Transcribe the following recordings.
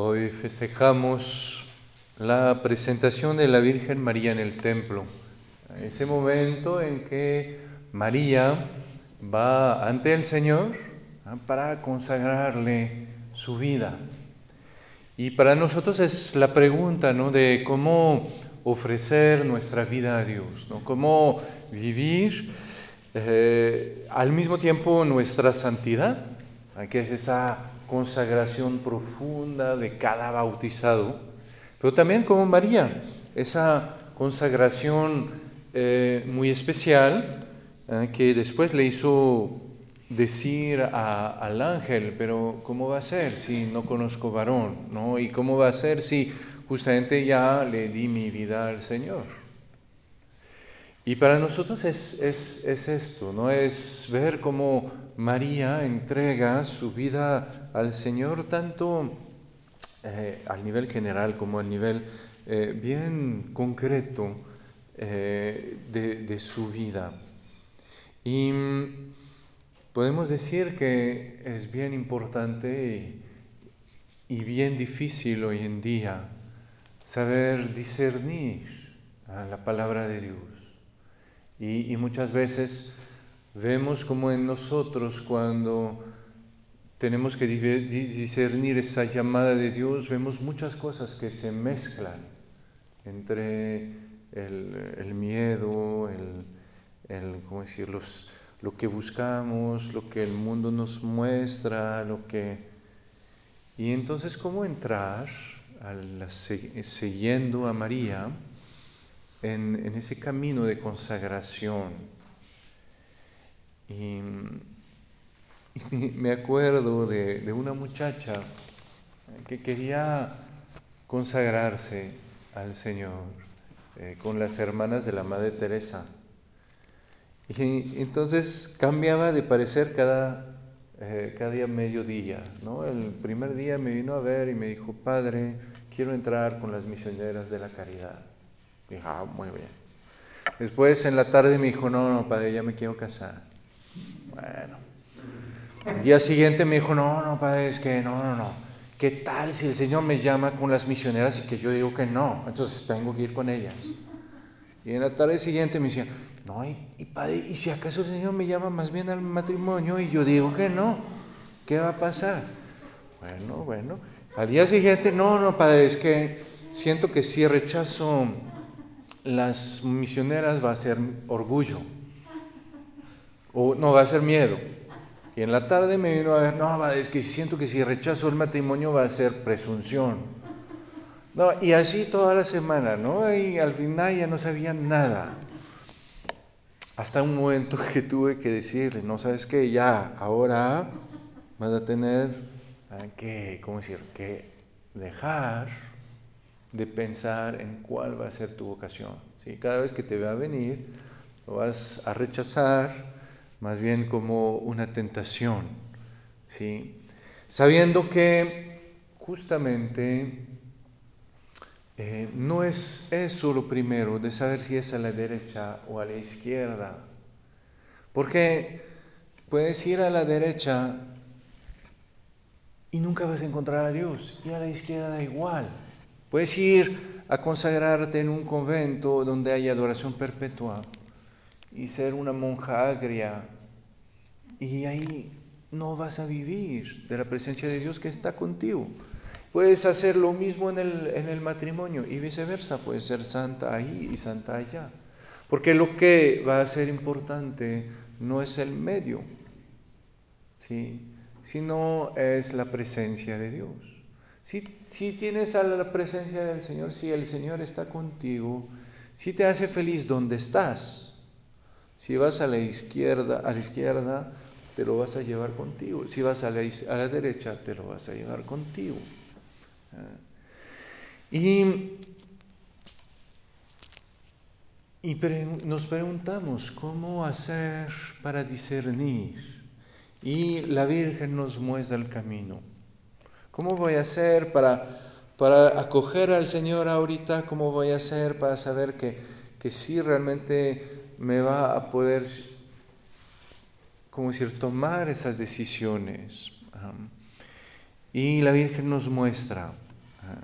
Hoy festejamos la presentación de la Virgen María en el templo. Ese momento en que María va ante el Señor para consagrarle su vida. Y para nosotros es la pregunta ¿no? de cómo ofrecer nuestra vida a Dios, ¿no? cómo vivir eh, al mismo tiempo nuestra santidad, que es esa consagración profunda de cada bautizado, pero también como María, esa consagración eh, muy especial eh, que después le hizo decir al ángel, pero ¿cómo va a ser si no conozco varón? ¿no? ¿Y cómo va a ser si justamente ya le di mi vida al Señor? Y para nosotros es, es, esto, ¿no? Es ver cómo María entrega su vida al Señor tanto eh, al nivel general como al nivel eh, bien concreto eh, de, su vida. Y podemos decir que es bien importante y, bien difícil hoy en día saber discernir la palabra de Dios. Y, muchas veces vemos como en nosotros cuando tenemos que discernir esa llamada de Dios, vemos muchas cosas que se mezclan entre el, miedo, el, ¿cómo decir? lo que buscamos, lo que el mundo nos muestra, lo que... Y entonces, ¿cómo entrar al, siguiendo a María? En, ese camino de consagración. Y, me acuerdo de, una muchacha que quería consagrarse al Señor eh, con las hermanas de la Madre Teresa. Y entonces cambiaba de parecer cada, eh, cada día mediodía. ¿no? El primer día me vino a ver y me dijo, Padre, quiero entrar con las misioneras de la caridad. Dije, ah, muy bien. Después en la tarde me dijo, no, no, padre, ya me quiero casar. Bueno. El día siguiente me dijo, no, no, padre, es que no, no, no. ¿Qué tal si el Señor me llama con las misioneras y que yo digo que no? Entonces tengo que ir con ellas. Y en la tarde siguiente me decía, no, y, y, padre, ¿y si acaso el Señor me llama más bien al matrimonio y yo digo que no? ¿Qué va a pasar? Bueno, bueno. Al día siguiente, no, no, padre, es que siento que si rechazo las misioneras va a ser orgullo, o no, va a ser miedo. Y en la tarde me vino a ver, no, es que siento que si rechazo el matrimonio va a ser presunción. No, y así toda la semana, ¿no? Y al final ya no sabía nada. Hasta un momento que tuve que decirle, no sabes qué, ya, ahora vas a tener que, ¿cómo decir? Que dejar de pensar en cuál va a ser tu vocación. ¿sí? Cada vez que te va venir, lo vas a rechazar más bien como una tentación, ¿sí? sabiendo que justamente eh, no es eso lo primero de saber si es a la derecha o a la izquierda, porque puedes ir a la derecha y nunca vas a encontrar a Dios, y a la izquierda igual. Puedes ir a consagrarte en un convento donde hay adoración perpetua y ser una monja agria y ahí no vas a vivir de la presencia de Dios que está contigo. Puedes hacer lo mismo en el, en el matrimonio y viceversa, puedes ser santa ahí y santa allá. Porque lo que va a ser importante no es el medio, ¿sí? sino es la presencia de Dios. Si, tienes a la presencia del Señor, si el Señor está contigo, si te hace feliz donde estás, si vas a la izquierda, a la izquierda, te lo vas a llevar contigo. Si vas a la, derecha, te lo vas a llevar contigo. Ah. Y, y nos preguntamos cómo hacer para discernir. Y la Virgen nos muestra el camino. ¿Cómo voy a hacer para, para acoger al Señor ahorita? ¿Cómo voy a hacer para saber que, que sí realmente me va a poder, como decir, tomar esas decisiones? y la Virgen nos muestra Ah.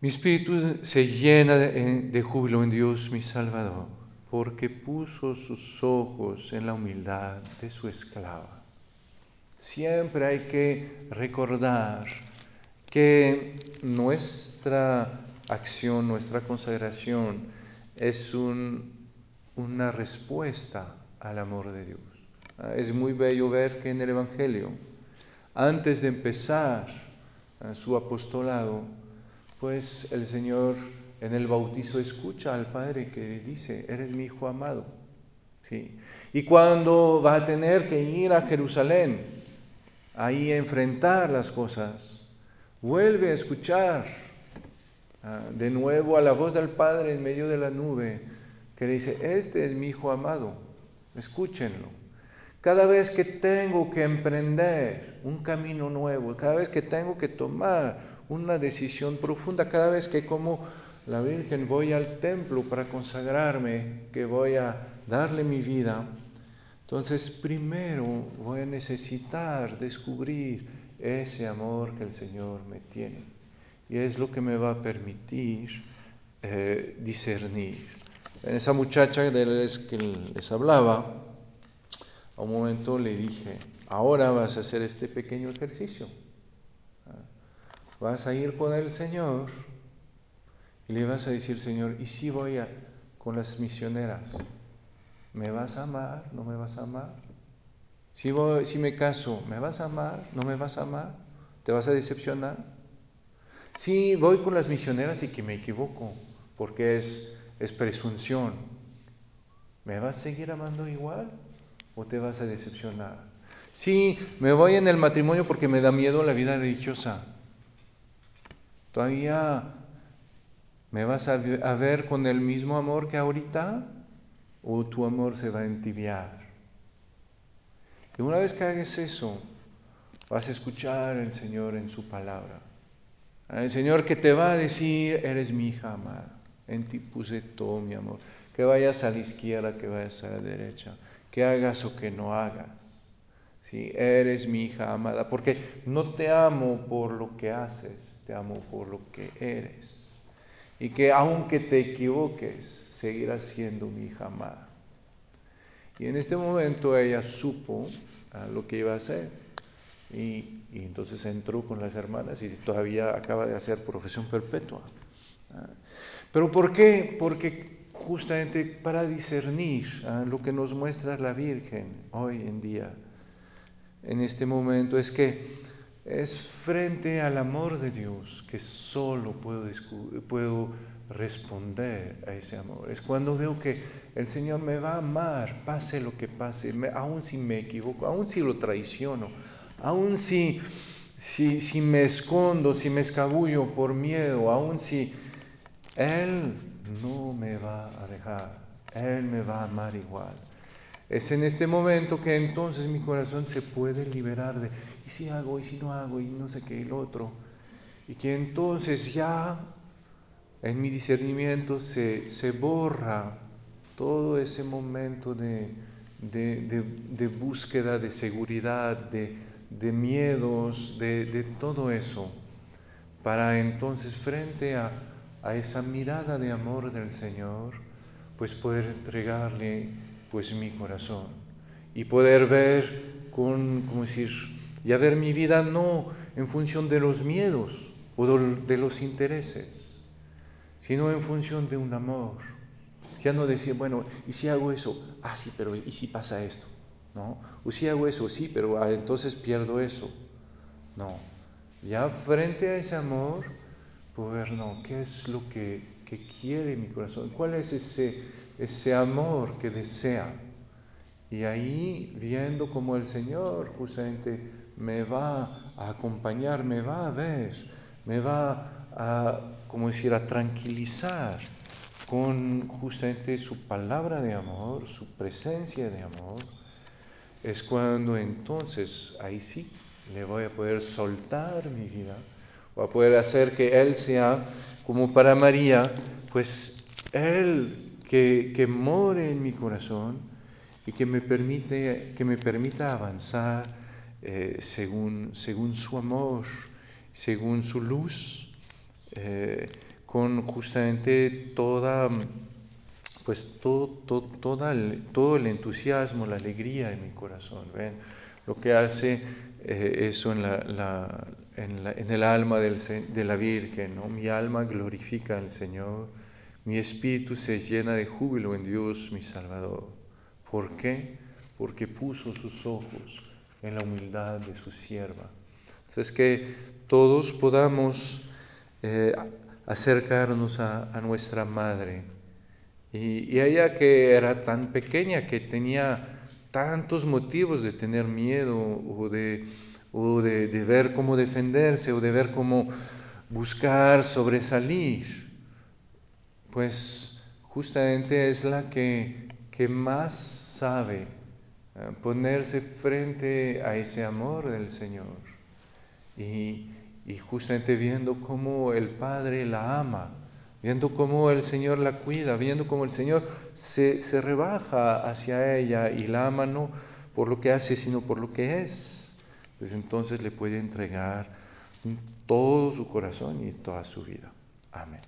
Mi espíritu se llena de, júbilo en Dios mi Salvador, porque puso sus ojos en la humildad de su esclava. Siempre hay que recordar que nuestra acción, nuestra consagración es una respuesta al amor de Dios. Ah, es muy bello ver que en el Evangelio, antes de empezar ah, su apostolado, pues el Señor en el bautizo escucha al Padre que dice, eres mi Hijo amado. ¿Sí? Y cuando va a tener que ir a Jerusalén, ahí a enfrentar las cosas, vuelve a escuchar ah, de nuevo a la voz del Padre en medio de la nube, que dice, este es mi Hijo amado, escúchenlo. Cada vez que tengo que emprender un camino nuevo, cada vez que tengo que tomar una decisión profunda, cada vez que como la Virgen voy al templo para consagrarme, que voy a darle mi vida, entonces primero voy a necesitar descubrir ese amor que el Señor me tiene. Y es lo que me va a permitir eh, discernir. En esa muchacha de la que les hablaba, a un momento le dije, ahora vas a hacer este pequeño ejercicio. Vas a ir con el Señor y le vas a decir, Señor, ¿y si voy a, con las misioneras? ¿Me vas a amar? ¿No me vas a amar? Si, voy, si me caso, ¿me vas a amar? ¿No me vas a amar? ¿Te vas a decepcionar? Si voy con las misioneras y que me equivoco, porque es, es presunción, ¿me vas a seguir amando igual? o te vas a decepcionar. Sí, me voy en el matrimonio porque me da miedo la vida religiosa. ¿Todavía me vas a ver con el mismo amor que ahorita? ¿O tu amor se va a entibiar? Y una vez que hagas eso, vas a escuchar al Señor en su palabra. El Señor que te va a decir, eres mi hija amada, en ti puse todo mi amor. Que vayas a la izquierda, que vayas a la derecha que hagas o que no hagas. Si eres mi hija amada, porque no te amo por lo que haces, te amo por lo que eres. Y que aunque te equivoques, seguirás siendo mi hija amada. Y en este momento ella supo ah, lo que iba a hacer. Y, entonces entró con las hermanas y todavía acaba de hacer profesión perpetua. Ah, ¿Pero por qué? Porque justamente para discernir ah, lo que nos muestra la Virgen hoy en día, en este momento, es que es frente al amor de Dios que solo puedo, puedo responder a ese amor. Es cuando veo que el Señor me va a amar, pase lo que pase, aun si me equivoco, aun si lo traiciono, aun si, si, si me escondo, si me escabullo por miedo, aun si Él no me va a dejar, Él me va a amar igual. Es en este momento que entonces mi corazón se puede liberar de, ¿y si hago, y si no hago, y no sé qué, y lo otro? Y que entonces ya en mi discernimiento se, se borra todo ese momento de, de, búsqueda, de seguridad, de, miedos, de todo eso, para entonces frente a a esa mirada de amor del Señor, pues poder entregarle pues mi corazón y poder ver con, como decir, ya ver mi vida no en función de los miedos o de los intereses, sino en función de un amor. Ya no decir, bueno, ¿y si hago eso? Ah, sí, pero ¿y si pasa esto? ¿No? O si hago eso, sí, pero ah, entonces pierdo eso. No. Ya frente a ese amor, poder, no, ¿qué es lo que, que, quiere mi corazón? ¿Cuál es ese, ese amor que desea? Y ahí viendo como el Señor justamente me va a acompañar, me va a ver, me va a, como decir, a tranquilizar con justamente su palabra de amor, su presencia de amor, es cuando entonces ahí sí le voy a poder soltar mi vida va a poder hacer que Él sea como para María, pues Él que, que more en mi corazón y que me, permite, que me permita avanzar eh, según, según su amor, según su luz, eh, con justamente toda, pues todo, todo, el, todo el entusiasmo, la alegría de mi corazón. ¿ven? Lo que hace eh, eso en, la, en, el alma de la Virgen, ¿no? Mi alma glorifica al Señor, mi espíritu se llena de júbilo en Dios mi Salvador. ¿Por qué? Porque puso sus ojos en la humildad de su sierva. Entonces que todos podamos eh, acercarnos a, nuestra madre. Y, y ella que era tan pequeña, que tenía tantos motivos de tener miedo o de, o de, ver cómo defenderse o de ver cómo buscar sobresalir, pues justamente es la que, que más sabe eh, ponerse frente a ese amor del Señor. Y, y justamente viendo cómo el Padre la ama viendo cómo el Señor la cuida, viendo cómo el Señor se, se, rebaja hacia ella y la ama no por lo que hace, sino por lo que es, pues entonces le puede entregar todo su corazón y toda su vida. Amén.